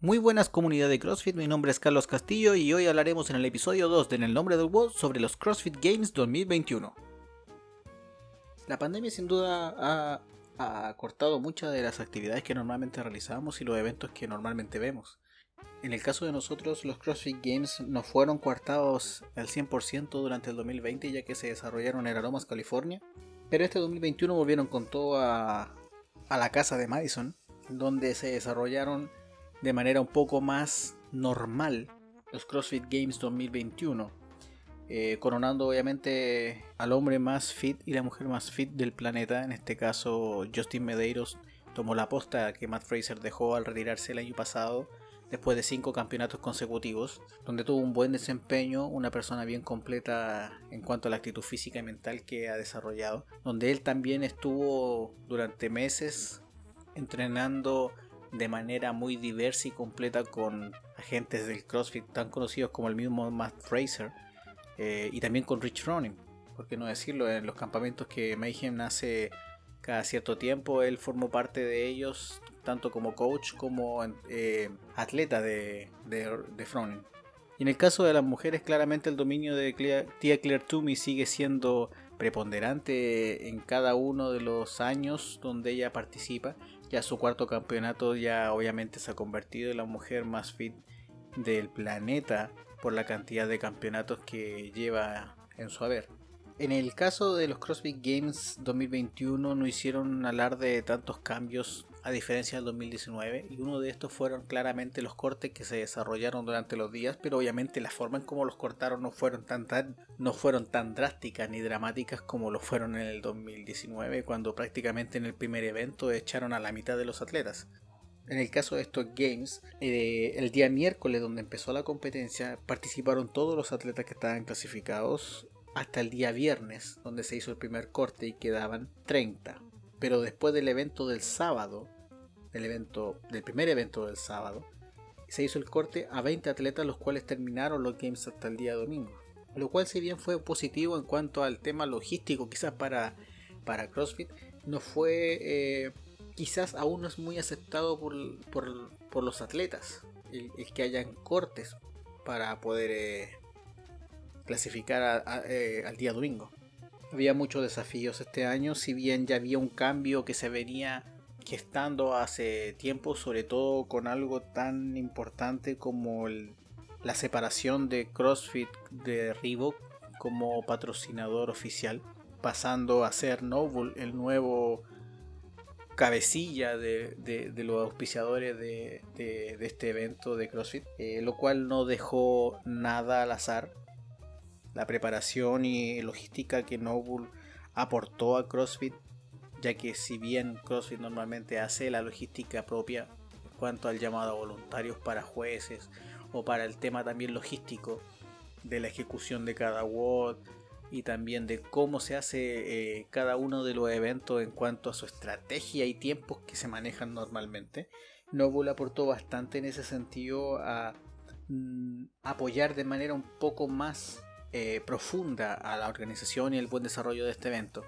Muy buenas comunidad de CrossFit, mi nombre es Carlos Castillo y hoy hablaremos en el episodio 2 de En el nombre del WOD sobre los CrossFit Games 2021. La pandemia sin duda ha, cortado muchas de las actividades que normalmente realizamos y los eventos que normalmente vemos. En el caso de nosotros, los CrossFit Games no fueron coartados al 100% durante el 2020 ya que se desarrollaron en Aromas, California, pero este 2021 volvieron con todo a, a la casa de Madison, donde se desarrollaron de manera un poco más normal los CrossFit Games 2021, eh, coronando obviamente al hombre más fit y la mujer más fit del planeta, en este caso Justin Medeiros tomó la posta que Matt Fraser dejó al retirarse el año pasado después de cinco campeonatos consecutivos, donde tuvo un buen desempeño, una persona bien completa en cuanto a la actitud física y mental que ha desarrollado, donde él también estuvo durante meses entrenando de manera muy diversa y completa con agentes del CrossFit tan conocidos como el mismo Matt Fraser eh, y también con Rich Ronin, por qué no decirlo, en los campamentos que Mayhem hace cada cierto tiempo, él formó parte de ellos, tanto como coach como eh, atleta de, Fronin. Y en el caso de las mujeres, claramente el dominio de Tia Claire Toomey sigue siendo preponderante en cada uno de los años donde ella participa. Ya su cuarto campeonato ya obviamente se ha convertido en la mujer más fit del planeta por la cantidad de campeonatos que lleva en su haber. En el caso de los CrossFit Games 2021 no hicieron alarde de tantos cambios a diferencia del 2019 y uno de estos fueron claramente los cortes que se desarrollaron durante los días pero obviamente la forma en cómo los cortaron no fueron tan, no fueron tan drásticas ni dramáticas como lo fueron en el 2019 cuando prácticamente en el primer evento echaron a la mitad de los atletas en el caso de estos games, eh, el día miércoles donde empezó la competencia, participaron todos los atletas que estaban clasificados hasta el día viernes, donde se hizo el primer corte y quedaban 30. Pero después del evento del sábado, del, evento, del primer evento del sábado, se hizo el corte a 20 atletas, los cuales terminaron los games hasta el día domingo. Lo cual, si bien fue positivo en cuanto al tema logístico, quizás para, para CrossFit, no fue, eh, quizás aún no es muy aceptado por, por, los atletas, el, que hayan cortes para poder eh, clasificar eh, al día domingo. Había muchos desafíos este año, si bien ya había un cambio que se venía gestando hace tiempo, sobre todo con algo tan importante como la separación de CrossFit de Reebok como patrocinador oficial, pasando a ser Noble el nuevo cabecilla de, los auspiciadores de, este evento de CrossFit, eh, lo cual no dejó nada al azar. La preparación y logística que Noble aportó a CrossFit, ya que si bien CrossFit normalmente hace la logística propia en cuanto al llamado a voluntarios para jueces o para el tema también logístico de la ejecución de cada WOD y también de cómo se hace eh, cada uno de los eventos en cuanto a su estrategia y tiempos que se manejan normalmente. Noble aportó bastante en ese sentido a mm, apoyar de manera un poco más eh, profunda a la organización y el buen desarrollo de este evento.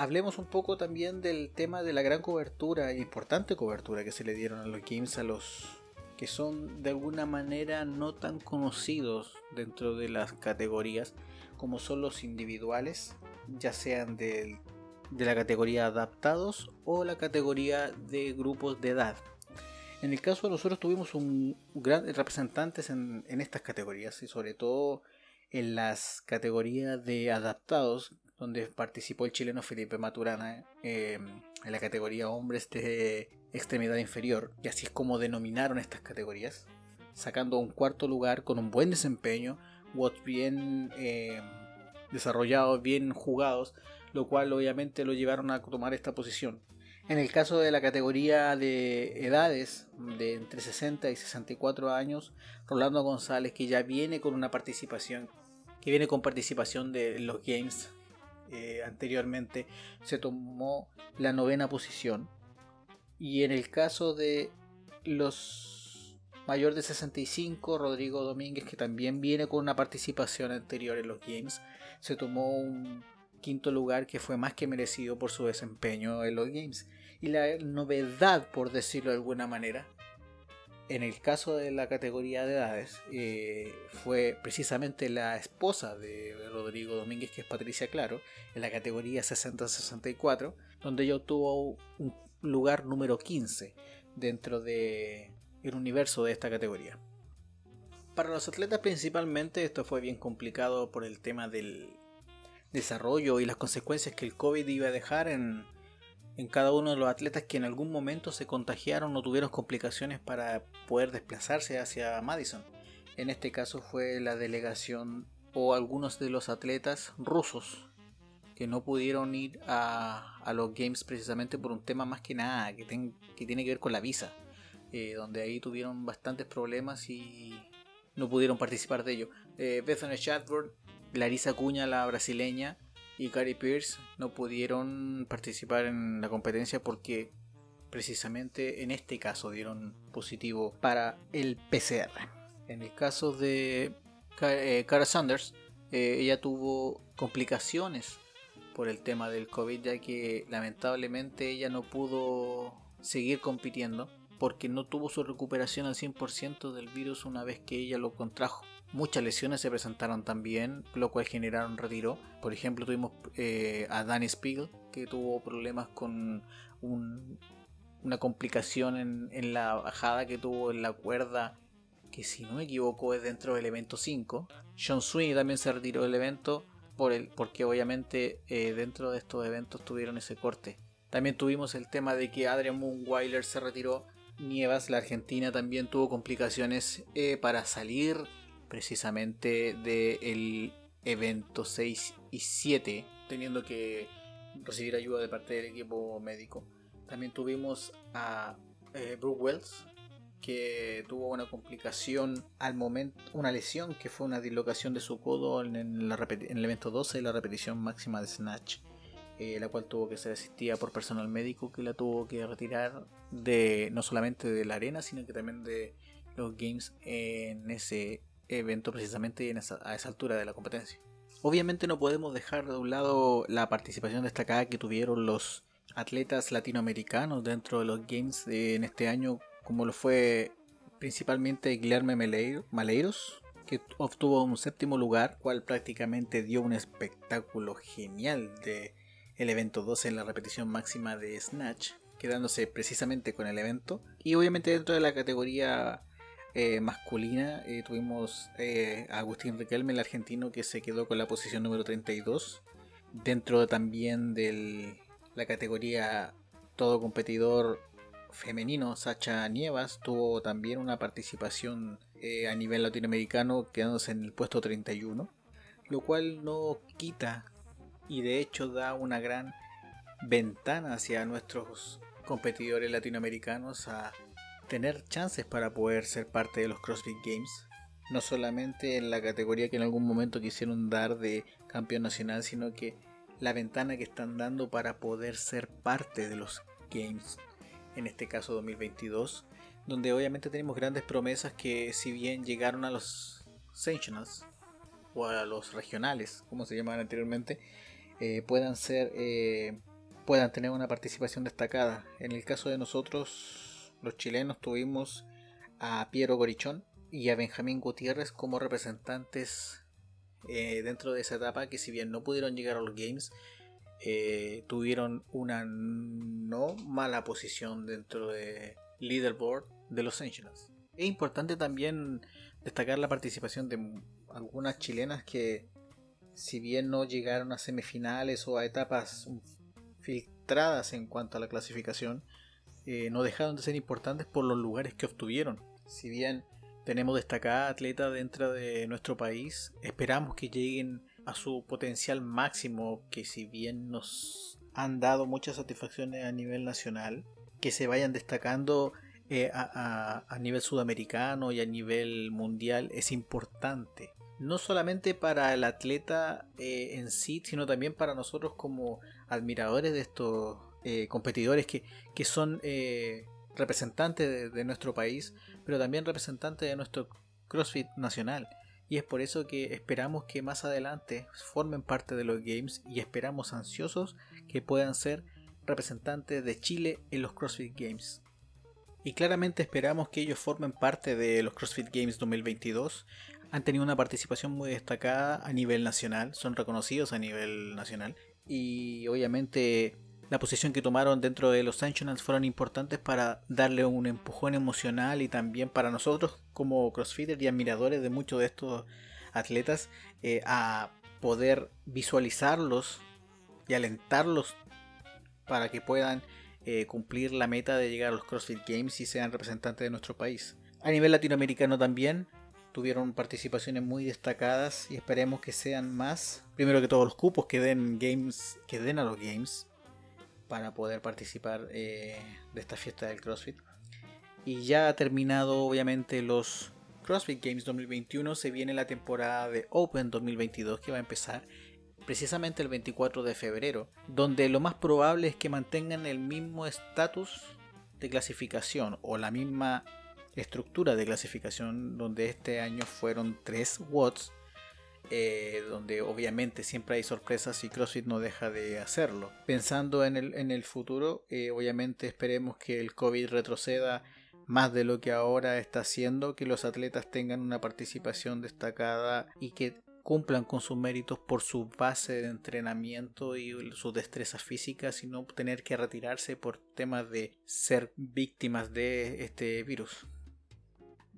Hablemos un poco también del tema de la gran cobertura, importante cobertura que se le dieron a los games a los que son de alguna manera no tan conocidos dentro de las categorías como son los individuales, ya sean de la categoría adaptados o la categoría de grupos de edad. En el caso de nosotros tuvimos un gran representantes en, estas categorías y sobre todo en las categorías de adaptados, donde participó el chileno Felipe Maturana em, en la categoría hombres de extremidad inferior, y así es como denominaron estas categorías, sacando un cuarto lugar con un buen desempeño, watts bien em, desarrollados, bien jugados, lo cual obviamente lo llevaron a tomar esta posición. En el caso de la categoría de edades de entre 60 y 64 años, Rolando González, que ya viene con una participación, que viene con participación de los Games eh, anteriormente, se tomó la novena posición. Y en el caso de los mayor de 65, Rodrigo Domínguez, que también viene con una participación anterior en los Games, se tomó un quinto lugar que fue más que merecido por su desempeño en los Games. Y la novedad, por decirlo de alguna manera, en el caso de la categoría de edades, eh, fue precisamente la esposa de Rodrigo Domínguez, que es Patricia Claro, en la categoría 60-64, donde ella obtuvo un lugar número 15 dentro del universo de esta categoría. Para los atletas principalmente esto fue bien complicado por el tema del desarrollo y las consecuencias que el COVID iba a dejar en, en cada uno de los atletas que en algún momento se contagiaron o tuvieron complicaciones para poder desplazarse hacia Madison. En este caso fue la delegación o algunos de los atletas rusos que no pudieron ir a, los Games precisamente por un tema más que nada que, que tiene que ver con la visa, eh, donde ahí tuvieron bastantes problemas y no pudieron participar de ello. Eh, Bethany Chadford, Larissa Cuña, la brasileña, y Gary Pierce no pudieron participar en la competencia porque precisamente en este caso dieron positivo para el PCR. En el caso de eh, Cara Sanders, eh, ella tuvo complicaciones por el tema del COVID ya que lamentablemente ella no pudo seguir compitiendo porque no tuvo su recuperación al 100% del virus una vez que ella lo contrajo. Muchas lesiones se presentaron también, lo cual generaron retiro. Por ejemplo, tuvimos eh, a Danny Spiegel, que tuvo problemas con una complicación en, la bajada que tuvo en la cuerda, que si no me equivoco es dentro del evento 5. John Sweeney también se retiró del evento, por el, porque obviamente eh, dentro de estos eventos tuvieron ese corte. También tuvimos el tema de que Adrian Moonweiler se retiró. Nievas, la Argentina, también tuvo complicaciones eh, para salir precisamente del evento 6 y 7, teniendo que recibir ayuda de parte del equipo médico. También tuvimos a eh, Brooke Wells, que tuvo una complicación al momento, una lesión que fue una dislocación de su codo en, el evento 12 de la repetición máxima de Snatch, eh, la cual tuvo que ser asistida por personal médico que la tuvo que retirar de no solamente de la arena, sino que también de los games en ese evento precisamente a esa altura de la competencia. Obviamente no podemos dejar de un lado la participación destacada que tuvieron los atletas latinoamericanos dentro de los Games en este año, como lo fue principalmente Guillermo Maleiros, que obtuvo un séptimo lugar, cual prácticamente dio un espectáculo genial de el evento 12 en la repetición máxima de Snatch, quedándose precisamente con el evento. Y obviamente dentro de la categoría eh, masculina eh, tuvimos eh, a Agustín Riquelme, el argentino, que se quedó con la posición número 32. Dentro también de la categoría todo competidor femenino, Sacha Nievas tuvo también una participación a nivel latinoamericano quedándose en el puesto 31, lo cual no quita y de hecho da una gran ventana hacia nuestros competidores latinoamericanos a tener chances para poder ser parte de los CrossFit Games. No solamente en la categoría que en algún momento quisieron dar de campeón nacional, sino que la ventana que están dando para poder ser parte de los Games, en este caso 2022, donde obviamente tenemos grandes promesas que si bien llegaron a los Sanctionals o a los regionales, como se llamaban anteriormente, eh, puedan ser eh, puedan tener una participación destacada. En el caso de nosotros los chilenos tuvimos a Piero Gorichón y a Benjamín Gutiérrez como representantes eh, dentro de esa etapa que si bien no pudieron llegar a los games eh, tuvieron una no mala posición dentro de leaderboard de los Angels. Es importante también destacar la participación de algunas chilenas que si bien no llegaron a semifinales o a etapas filtradas en cuanto a la clasificación, eh, no dejaron de ser importantes por los lugares que obtuvieron. Si bien tenemos destacada atleta dentro de nuestro país, esperamos que lleguen a su potencial máximo, que si bien nos han dado muchas satisfacciones a nivel nacional, que se vayan destacando eh, a, nivel sudamericano y a nivel mundial es importante. No solamente para el atleta eh, en sí, sino también para nosotros como admiradores de estos eh, competidores que, son eh, representantes de, nuestro país, pero también representantes de nuestro CrossFit nacional. Y es por eso que esperamos que más adelante formen parte de los Games y esperamos ansiosos que puedan ser representantes de Chile en los CrossFit Games. y claramente esperamos que ellos formen parte de los CrossFit Games 2022. Han tenido una participación muy destacada a nivel nacional, son reconocidos a nivel nacional y obviamente la posición que tomaron dentro de los Sanctionals fueron importantes para darle un empujón emocional y también para nosotros como crossfitters y admiradores de muchos de estos atletas eh, a poder visualizarlos y alentarlos para que puedan eh, cumplir la meta de llegar a los CrossFit Games y sean representantes de nuestro país. A nivel latinoamericano también tuvieron participaciones muy destacadas y esperemos que sean más. Primero que todos los cupos que den games, que den a los games para poder participar eh, de esta fiesta del CrossFit. Y ya ha terminado obviamente los CrossFit Games 2021, se viene la temporada de Open 2022 que va a empezar precisamente el 24 de febrero, donde lo más probable es que mantengan el mismo estatus de clasificación o la misma estructura de clasificación donde este año fueron 3 watts eh, donde obviamente siempre hay sorpresas y CrossFit no deja de hacerlo. Pensando en el, futuro, eh, obviamente esperemos que el COVID retroceda más de lo que ahora está haciendo, que los atletas tengan una participación destacada y que cumplan con sus méritos por su base de entrenamiento y sus destrezas físicas y no tener que retirarse por temas de ser víctimas de este virus.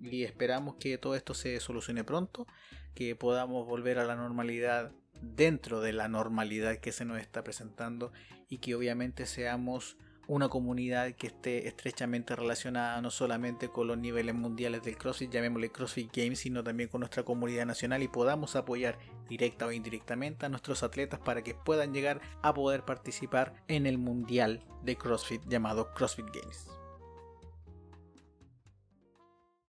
Y esperamos que todo esto se solucione pronto que podamos volver a la normalidad dentro de la normalidad que se nos está presentando y que obviamente seamos una comunidad que esté estrechamente relacionada no solamente con los niveles mundiales del CrossFit, llamémosle CrossFit Games, sino también con nuestra comunidad nacional y podamos apoyar directa o indirectamente a nuestros atletas para que puedan llegar a poder participar en el mundial de CrossFit llamado CrossFit Games.